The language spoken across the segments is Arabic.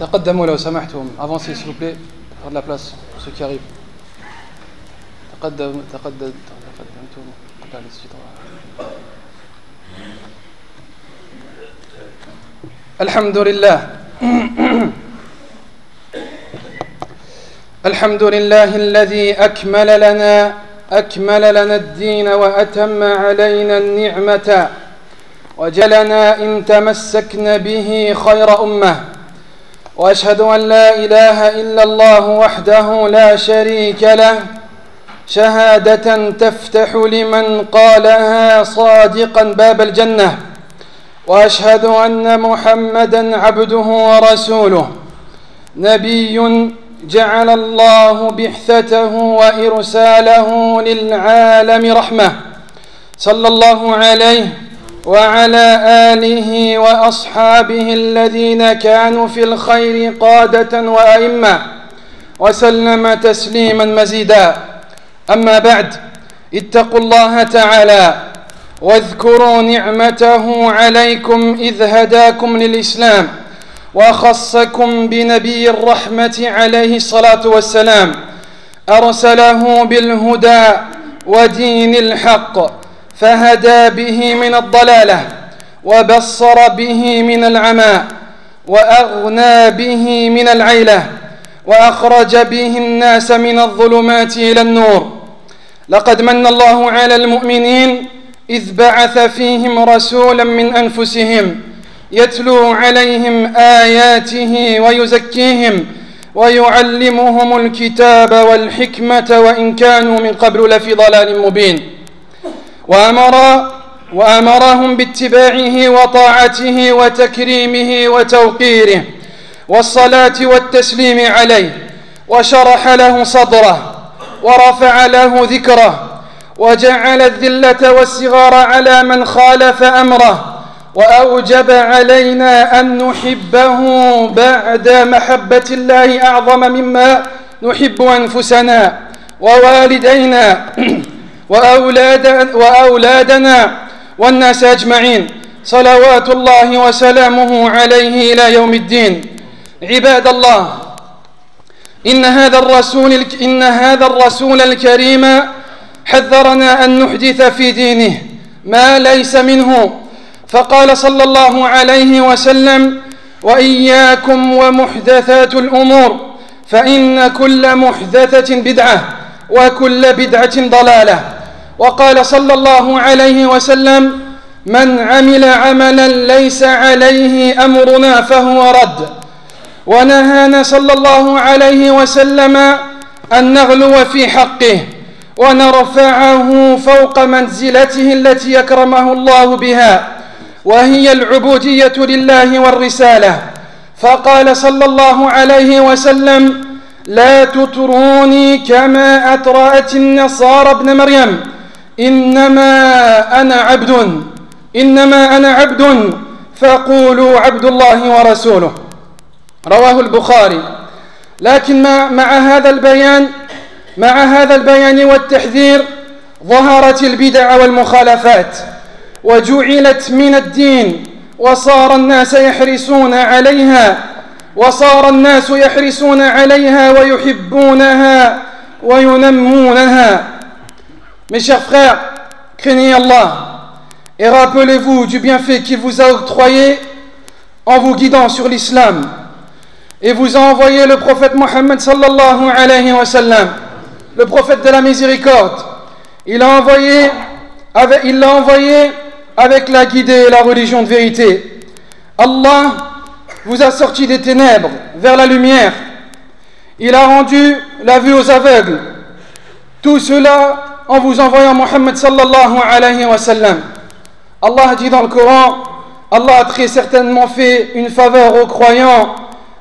تقدموا لو سمحتم. Avancez s'il vous plaît. Faire de la place pour qui تقدم تقدم تقدمتم. قبل الحمد لله الحمد لله الذي أكمل لنا أكمل لنا الدين وأتم علينا النعمة. وجلنا إن تمسكنا به خير أمة. وأشهد أن لا إله إلا الله وحده لا شريك له شهادة تفتح لمن قالها صادقا باب الجنة. وأشهد أن محمدا عبده ورسوله. نبي جعل الله بعثته وإرساله للعالم رحمة. صلى الله عليه وعلى آله وأصحابه الذين كانوا في الخير قادة وأئمة. وسلم تسليما مزيدا. أما بعد اتقوا الله تعالى واذكروا نعمته عليكم إذ هداكم للإسلام وخصكم بنبي الرحمة عليه الصلاة والسلام. أرسله بالهدى ودين الحق. فهدى به من الضلالة وبصر به من العمى وأغنى به من العيلة وأخرج به الناس من الظلمات إلى النور. لقد من الله على المؤمنين إذ بعث فيهم رسولا من أنفسهم يتلو عليهم آياته ويزكيهم ويعلمهم الكتاب والحكمة وإن كانوا من قبل لفي ضلال مبين. وأمر وأمرهم باتباعه وطاعته وتكريمه وتوقيره والصلاة والتسليم عليه وشرح له صدره ورفع له ذكره وجعل الذلة والصغار على من خالف أمره وأوجب علينا أن نحبه بعد محبة الله أعظم مما نحب أنفسنا ووالدينا. وأولاد وأولادنا والناس أجمعين. صلوات الله وسلامه عليه إلى يوم الدين. عباد الله إن هذا الرسول إن هذا الرسول الكريم حذرنا أن نحدث في دينه ما ليس منه. فقال صلى الله عليه وسلم وإياكم ومحدثات الأمور فإن كل محدثة بدعة وكل بدعة ضلالة. وقال صلى الله عليه وسلم من عمل عملا ليس عليه أمرنا فهو رد. ونهانا صلى الله عليه وسلم أن نغلو في حقه ونرفعه فوق منزلته التي أكرمه الله بها وهي العبودية لله والرسالة. فقال صلى الله عليه وسلم لا تطروني كما أطرأت النصارى ابن مريم. إنما أنا عبد إنما أنا عبد فقولوا عبد الله ورسوله. رواه البخاري. لكن مع هذا البيان مع هذا البيان والتحذير ظهرت البدع والمخالفات وجعلت من الدين وصار الناس يحرصون عليها وصار الناس يحرصون عليها ويحبونها وينمونها. Mes chers frères, craignez Allah et rappelez-vous du bienfait qu'il vous a octroyé en vous guidant sur l'islam et vous a envoyé le prophète Mohammed sallallahu alayhi wa sallam, le prophète de la miséricorde. Il l'a envoyé avec, l'a envoyé guidée et la religion de vérité. Allah vous a sorti des ténèbres vers la lumière. Il a rendu la vue aux aveugles. Tout cela en vous envoyant Mohammed sallallahu alayhi wa sallam. Allah dit dans le Coran, Allah a très certainement fait une faveur aux croyants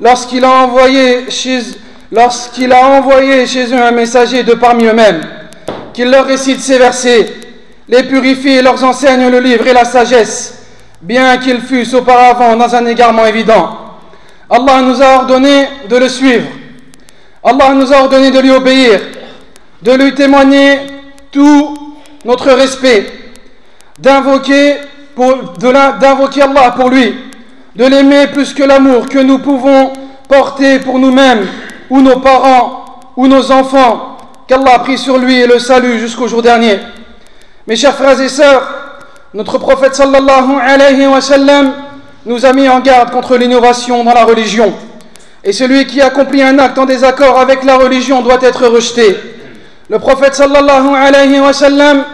lorsqu'il a envoyé chez, lorsqu'il a envoyé chez eux un messager de parmi eux-mêmes, qu'il leur récite ces versets, les purifie et leur enseigne le livre et la sagesse, bien qu'ils fussent auparavant dans un égarement évident. Allah nous a ordonné de le suivre. Allah nous a ordonné de lui obéir, de lui témoigner tout notre respect, d'invoquer Allah pour lui, de l'aimer plus que l'amour que nous pouvons porter pour nous-mêmes ou nos parents ou nos enfants qu'Allah a pris sur lui et le salut jusqu'au jour dernier. Mes chers frères et sœurs, notre prophète sallallahu alayhi wa sallam nous a mis en garde contre l'innovation dans la religion. Et celui qui accomplit un acte en désaccord avec la religion doit être rejeté. Le prophète sallallahu alayhi wa sallam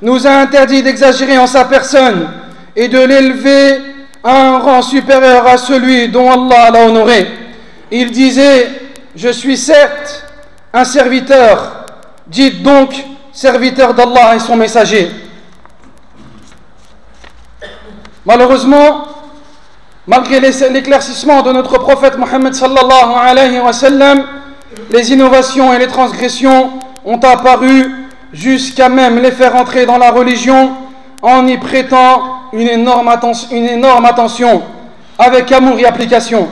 nous a interdit d'exagérer en sa personne et de l'élever à un rang supérieur à celui dont Allah l'a honoré. Il disait, je suis certes un serviteur, dites donc serviteur d'Allah et son messager. Malheureusement, malgré l'éclaircissement de notre prophète Mohammed sallallahu alayhi wa sallam, les innovations et les transgressions ont apparu jusqu'à même les faire entrer dans la religion en y prêtant une énorme, attention, une énorme attention avec amour et application.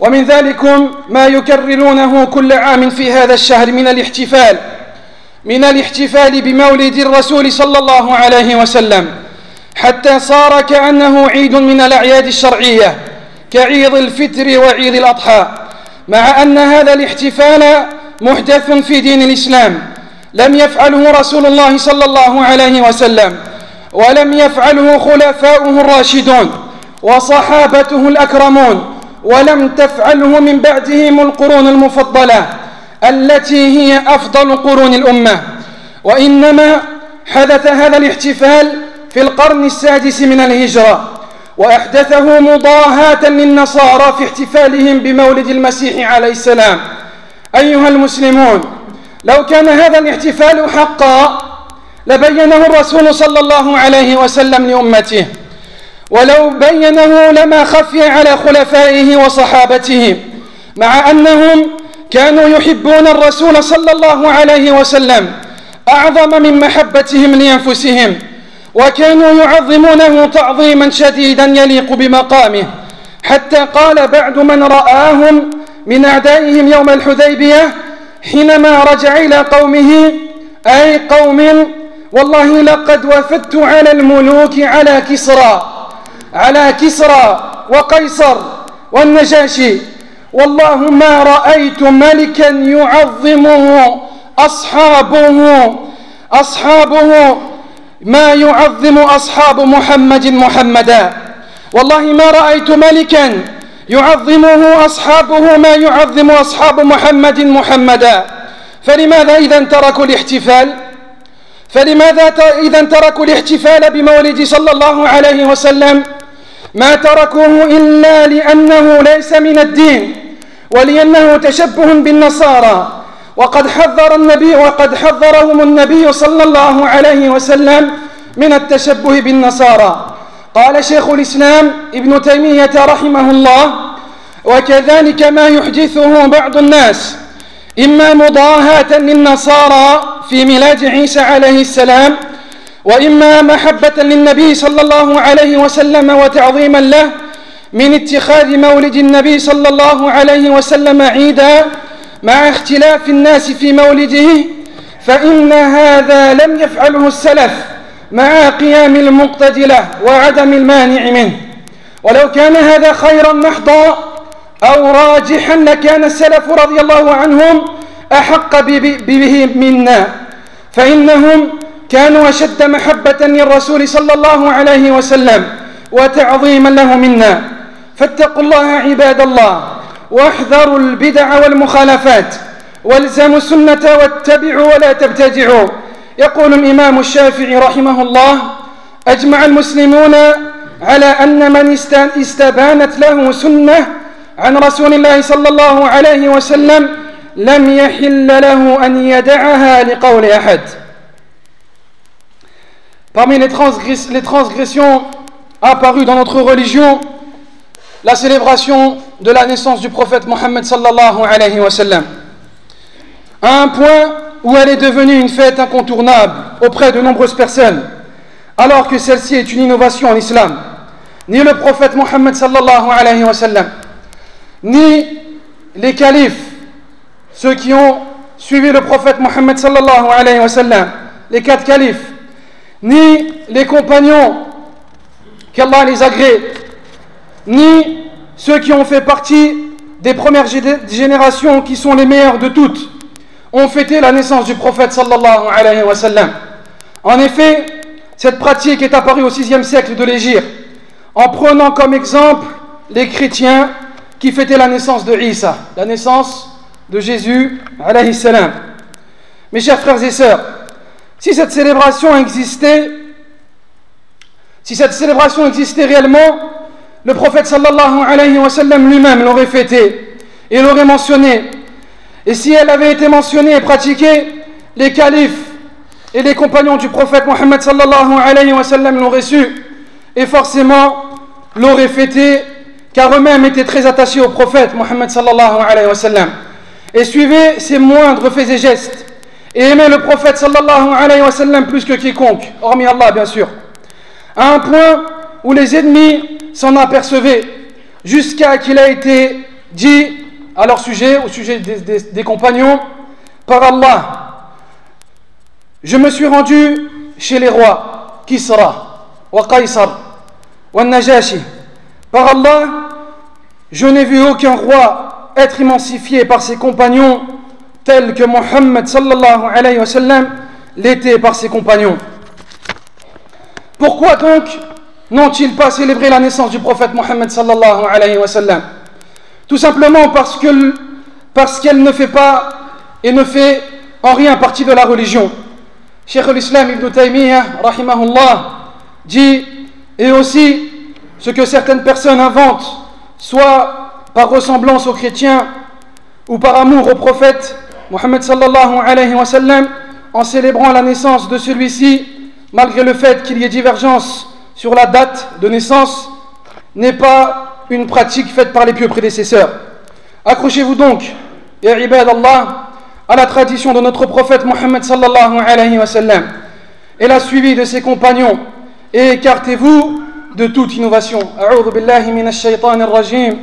ومن ذلكم ما يكررونه كل عام في هذا الشهر من الاحتفال من الاحتفال بمولد الرسول صلى الله عليه وسلم حتى صار كأنه عيد من الأعياد الشرعية كعيد الفطر وعيد الأضحى مع أن هذا الاحتفال محدث في دين الإسلام. لم يفعله رسول الله صلى الله عليه وسلم ولم يفعله خلفاؤه الراشدون وصحابته الأكرمون ولم تفعله من بعدهم القرون المفضلة التي هي أفضل قرون الأمة. وإنما حدث هذا الاحتفال في القرن السادس من الهجرة وأحدثه مضاهاة للنصارى في احتفالهم بمولد المسيح عليه السلام. أيها المسلمون لو كان هذا الاحتفال حقا لبينه الرسول صلى الله عليه وسلم لأمته ولو بينه لما خفي على خلفائه وصحابته مع أنهم كانوا يحبون الرسول صلى الله عليه وسلم أعظم من محبتهم لأنفسهم وكانوا يعظمونه تعظيما شديدا يليق بمقامه حتى قال بعد من رآهم من أعدائهم يوم الحديبية حينما رجع إلى قومه أي قوم والله لقد وفدت على الملوك على كسرى على كسرى وقيصر والنجاشي والله ما رأيت ملكا يعظمه أصحابه أصحابه ما يعظم أصحاب محمد محمدا. والله ما رأيت ملكا يعظمه أصحابه ما يعظم أصحاب محمد محمدا. فلماذا إذا تركوا الاحتفال؟ فلماذا إذا تركوا الاحتفال بمولد صلى الله عليه وسلم؟ ما تركوه إلا لأنه ليس من الدين ولأنه تشبه بالنصارى. وقد حذر النبي وقد حذرهم النبي صلى الله عليه وسلم من التشبه بالنصارى. قال شيخ الإسلام ابن تيمية رحمه الله وكذلك ما يحدثه بعض الناس إما مضاهاة للنصارى في ميلاد عيسى عليه السلام وإما محبة للنبي صلى الله عليه وسلم وتعظيما له من اتخاذ مولد النبي صلى الله عليه وسلم عيدا مع اختلاف الناس في مولده فإن هذا لم يفعله السلف. مع قيام المقتدي له وعدم المانع منه. ولو كان هذا خيرا محضا أو راجحا لكان السلف رضي الله عنهم أحق به منا. فإنهم كانوا أشد محبة للرسول صلى الله عليه وسلم وتعظيما له منا. فاتقوا الله عباد الله واحذروا البدع والمخالفات. والزموا السنة واتبعوا ولا تبتدعوا. يقول الإمام الشافعي رحمه الله أجمع المسلمون على أن من استبانت له سنة عن رسول الله صلى الله عليه وسلم لم يحل له أن يدعها لقول أحد Parmi les, transgress les transgressions apparues dans notre religion, la célébration de la naissance du prophète Mohammed sallallahu alayhi wa sallam. À un point où elle est devenue une fête incontournable auprès de nombreuses personnes, alors que celle-ci est une innovation en islam. Ni le prophète Mohammed sallallahu alayhi wa ni les califes, ceux qui ont suivi le prophète Mohammed sallallahu alayhi wa les quatre califes, ni les compagnons qu'Allah les agrée, ni ceux qui ont fait partie des premières générations qui sont les meilleures de toutes ont fêté la naissance du prophète sallallahu alayhi wa sallam. En effet, cette pratique est apparue au VIe siècle de l'Égypte, en prenant comme exemple les chrétiens qui fêtaient la naissance de Isa, la naissance de Jésus alayhi salam. Mes chers frères et sœurs, si cette célébration existait, si cette célébration existait réellement, le prophète sallallahu alayhi wa sallam lui-même l'aurait fêté et l'aurait mentionné. Et si elle avait été mentionnée et pratiquée, les califes et les compagnons du prophète Mohammed sallallahu alayhi wa sallam l'auraient su et forcément l'auraient fêté car eux-mêmes étaient très attachés au prophète Mohammed sallallahu alayhi wa sallam. Et suivaient ses moindres faits et gestes. Et aimaient le prophète sallallahu alayhi wa sallam plus que quiconque, hormis Allah bien sûr, à un point où les ennemis s'en apercevaient jusqu'à qu'il a été dit à leur sujet, au sujet des, compagnons, par Allah, je me suis rendu chez les rois Kisra, wa Qaisar, wa Najashi. Par Allah, je n'ai vu aucun roi être émancifié par ses compagnons tel que Mohammed sallallahu alayhi wa sallam l'était par ses compagnons. Pourquoi donc n'ont-ils pas célébré la naissance du prophète Mohammed sallallahu alayhi wa sallam? Tout simplement parce que parce qu'elle ne fait pas et ne fait en rien partie de la religion. Cheikh l'Islam Ibn Taymiyyah, rahimahullah, dit, et aussi ce que certaines personnes inventent, soit par ressemblance aux chrétiens ou par amour au prophète Mohammed sallallahu alayhi wa sallam, en célébrant la naissance de celui-ci, malgré le fait qu'il y ait divergence sur la date de naissance, n'est pas une pratique faite par les pieux prédécesseurs. Accrochez-vous donc, et ibad Allah, à la tradition de notre prophète Mohammed sallallahu alayhi wa sallam et la suivi de ses compagnons et écartez-vous de toute innovation. أعوذ بالله من الشيطان الرجيم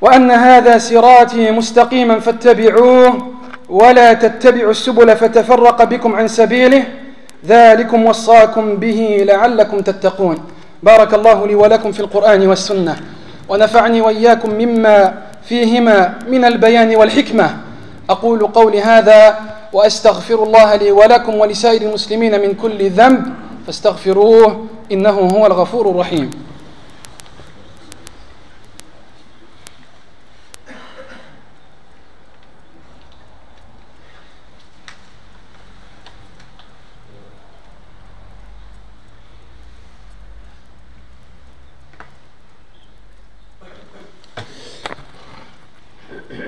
وأن هذا صراطي مستقيما فاتبعوه ولا تتبعوا السبل فتفرق بكم عن سبيله ذلكم وصاكم به لعلكم تتقون بارك الله لي ولكم في القرآن والسنة ونفعني وإياكم مما فيهما من البيان والحكمة. أقول قولي هذا وأستغفر الله لي ولكم ولسائر المسلمين من كل ذنب فاستغفروه إنه هو الغفور الرحيم.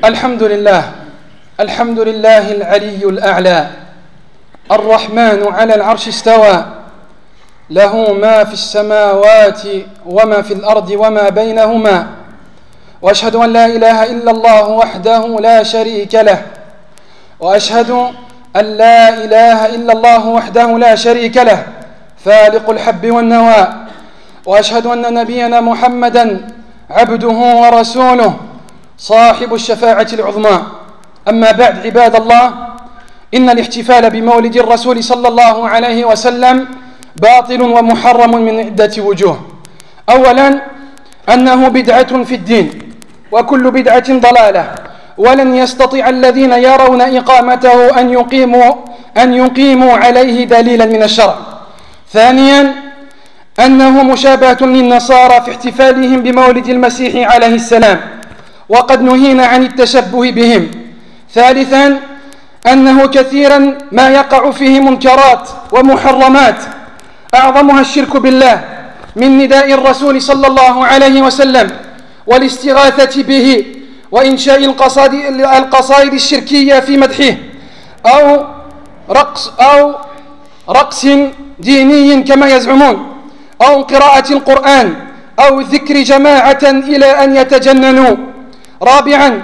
الحمد لله الحمد لله العلي الأعلى الرحمن على العرش استوى له ما في السماوات وما في الأرض وما بينهما وأشهد أن لا إله إلا الله وحده لا شريك له وأشهد أن لا إله إلا الله وحده لا شريك له فالق الحب والنوى وأشهد أن نبينا محمدا عبده ورسوله صاحب الشفاعة العظمى. أما بعد عباد الله إن الاحتفال بمولد الرسول صلى الله عليه وسلم باطل ومحرم من عدة وجوه. أولا أنه بدعة في الدين وكل بدعة ضلالة. ولن يستطيع الذين يرون إقامته أن يقيموا أن يقيموا عليه دليلا من الشرع. ثانيا أنه مشابهة للنصارى في احتفالهم بمولد المسيح عليه السلام. وقد نهينا عن التشبه بهم. ثالثا أنه كثيرا ما يقع فيه منكرات ومحرمات. أعظمها الشرك بالله من نداء الرسول صلى الله عليه وسلم والاستغاثة به وإنشاء القصائد, الشركية في مدحه أو رقص أو رقص ديني كما يزعمون أو قراءة القرآن أو ذكر جماعة إلى أن يتجننوا. رابعا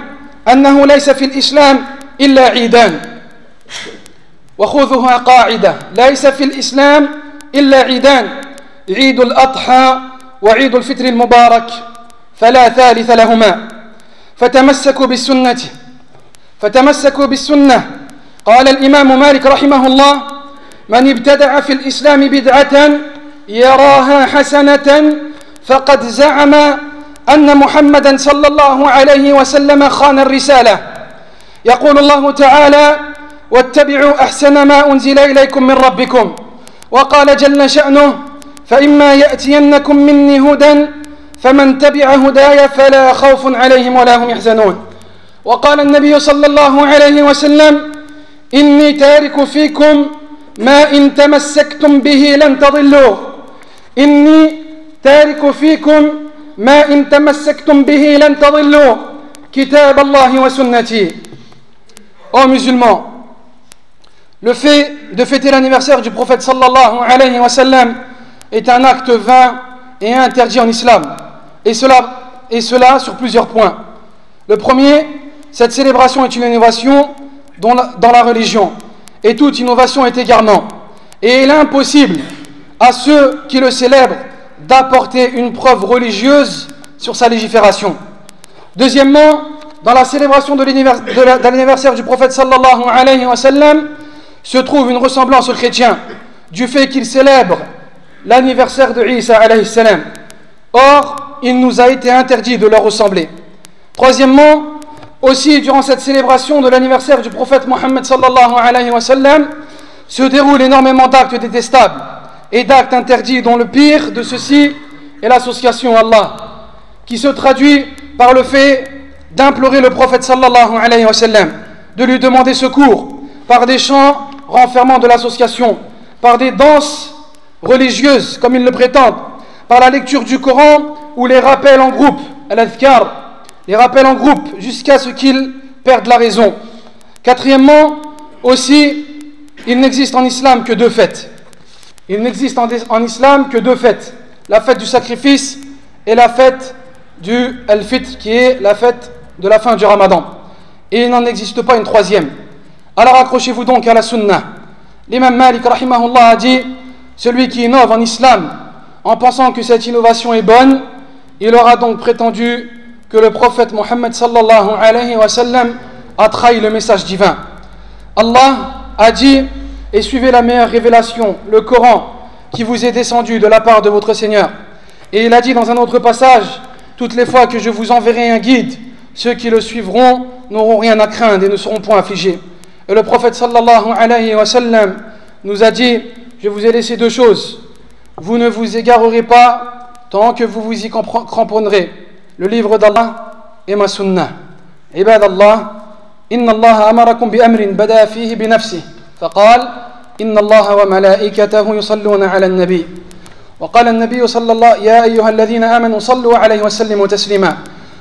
أنه ليس في الإسلام إلا عيدان. وخذها قاعدة ليس في الإسلام إلا عيدان. عيد الأضحى وعيد الفطر المبارك فلا ثالث لهما. فتمسكوا بالسنة فتمسكوا بالسنة. قال الإمام مالك رحمه الله من ابتدع في الإسلام بدعة يراها حسنة فقد زعم أن محمدا صلى الله عليه وسلم خان الرسالة. يقول الله تعالى واتبعوا أحسن ما أنزل إليكم من ربكم. وقال جل شأنه فإما يأتينكم مني هدى فمن تبع هداي فلا خوف عليهم ولا هم يحزنون. وقال النبي صلى الله عليه وسلم إني تارك فيكم ما إن تمسكتم به لن تضلوا إني تارك فيكم ما إن تمسكتم به لن تضلوا كتاب الله وسنتي Ô musulmans, le fait de fêter l'anniversaire du prophète sallallahu alayhi wa sallam est un acte vain et interdit en islam. Et cela, et cela sur plusieurs points. Le premier, cette célébration est une innovation dans la, dans la religion. Et toute innovation est égarement. Et il est impossible à ceux qui le célèbrent d'apporter une preuve religieuse sur sa légifération. Deuxièmement, dans la célébration de l'anniversaire du prophète sallallahu alayhi wa sallam se trouve une ressemblance aux chrétiens du fait qu'ils célèbrent l'anniversaire de Isa alayhi salam. Or, il nous a été interdit de leur ressembler. Troisièmement, aussi durant cette célébration de l'anniversaire du prophète Mohammed sallallahu alayhi wa sallam se déroulent énormément d'actes détestables et d'actes interdits dont le pire de ceux-ci est l'association Allah qui se traduit par le fait d'implorer le prophète sallallahu alayhi wa sallam de lui demander secours par des chants renfermant de l'association par des danses religieuses comme ils le prétendent par la lecture du Coran ou les rappels en groupe al-adhkar les rappels en groupe jusqu'à ce qu'ils perdent la raison. Quatrièmement aussi il n'existe en islam que deux fêtes il n'existe en, islam que deux fêtes, la fête du sacrifice et la fête du Al-Fitr, qui est la fête de la fin du Ramadan. Et il n'en existe pas une troisième. Alors accrochez-vous donc à la Sunnah. L'imam Malik rahimahullah a dit Celui qui innove en islam en pensant que cette innovation est bonne, il aura donc prétendu que le prophète Mohammed sallallahu alayhi wa sallam a trahi le message divin. Allah a dit et suivez la meilleure révélation, le Coran, qui vous est descendu de la part de votre Seigneur. Et il a dit dans un autre passage, toutes les fois que je vous enverrai un guide, ceux qui le suivront n'auront rien à craindre et ne seront point affligés. Et le prophète sallallahu alayhi wa sallam nous a dit, je vous ai laissé deux choses. Vous ne vous égarerez pas tant que vous vous y cramponnerez. Le livre d'Allah et ma sunnah. Ibad Allah, inna Allah amarakum bi amrin bada fihi bi nafsih. فقال إن الله وملائكته يصلون على النبي. وقال النبي صلى الله يا أيها الذين آمنوا صلوا عليه وسلموا تسليما.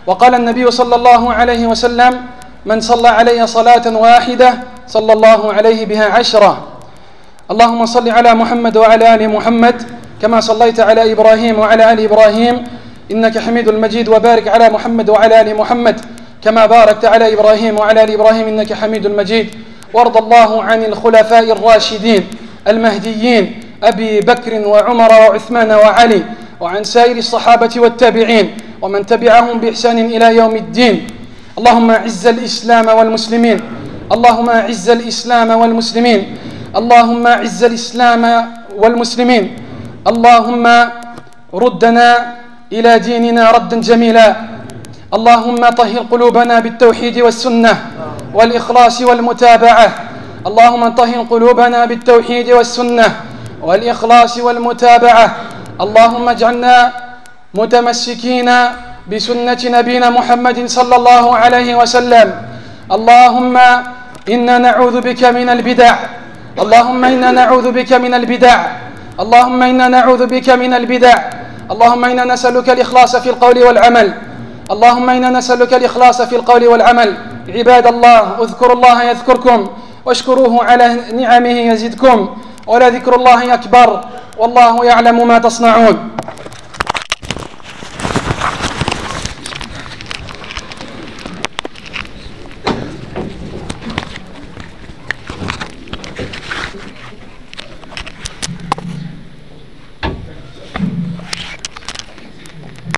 وقال النبي صلى الله عليه وسلم من صلى علي صلاة واحدة صلى الله عليه بها عشرة. اللهم صل على محمد وعلى آل محمد كما صليت على إبراهيم وعلى آل إبراهيم. إنك حميد المجيد وبارك على محمد وعلى آل محمد كما باركت على إبراهيم وعلى آل إبراهيم إنك حميد المجيد. وارض الله عن الخلفاء الراشدين المهديين أبي بكر وعمر وعثمان وعلي وعن سائر الصحابة والتابعين ومن تبعهم بإحسان إلى يوم الدين. اللهم أعز الإسلام والمسلمين. اللهم أعز الإسلام والمسلمين. اللهم أعز الإسلام والمسلمين. اللهم ردنا إلى ديننا ردا جميلا. اللهم طهر قلوبنا بالتوحيد والسنة. والإخلاص والمتابعة. اللهم طهر قلوبنا بالتوحيد والسنة والإخلاص والمتابعة. اللهم اجعلنا متمسكين بسنة نبينا محمد صلى الله عليه وسلم. اللهم إنا نعوذ بك من البدع. اللهم إنا نعوذ بك من البدع. اللهم إنا نعوذ بك من البدع. اللهم إنا نسألك الإخلاص في القول والعمل. اللهم إنا نسألك الإخلاص في القول والعمل. عباد الله اذكروا الله يذكركم واشكروه على نعمه يزدكم ولذكر الله أكبر والله يعلم ما تصنعون.